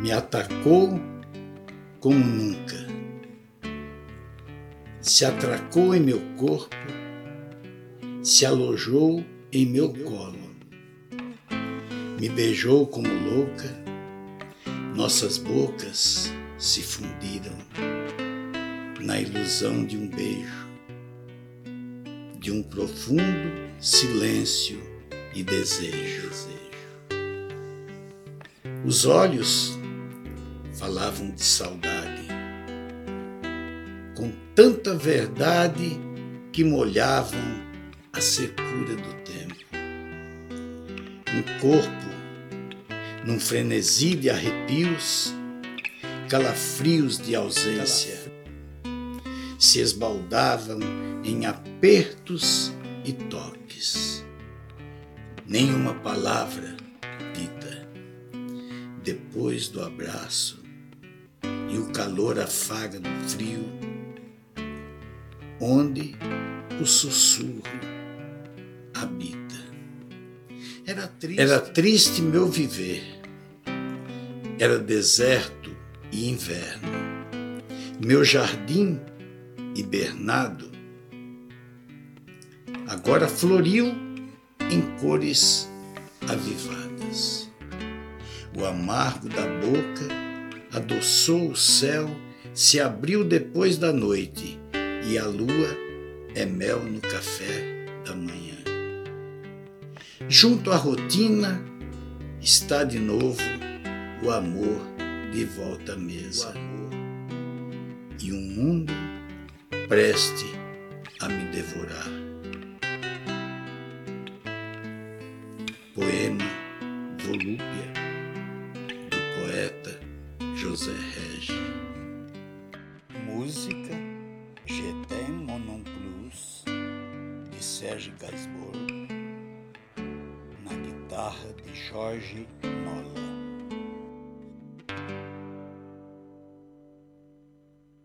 me atacou como nunca. Se atracou em meu corpo, se alojou em meu colo, me beijou como louca, nossas bocas se fundiram na ilusão de um beijo, de um profundo silêncio e desejo. Os olhos falavam de saudade, com tanta verdade que molhavam a secura do tempo. Um corpo, num frenesi de arrepios, calafrios de ausência, se esbaldavam em apertos e toques. Nenhuma palavra depois do abraço calor afaga no frio, onde o sussurro habita. Era triste, era triste meu viver, era deserto e inverno, meu jardim hibernado agora floriu em cores avivadas. O amargo da boca adoçou o céu, se abriu depois da noite, e a lua é mel no café da manhã. Junto à rotina está de novo o amor de volta à mesa. E um mundo preste a me devorar. Poema Volúpia José Regi. Música Jetem Monon Plus de Sérgio Gainsbourg na guitarra de Jorge Nolan.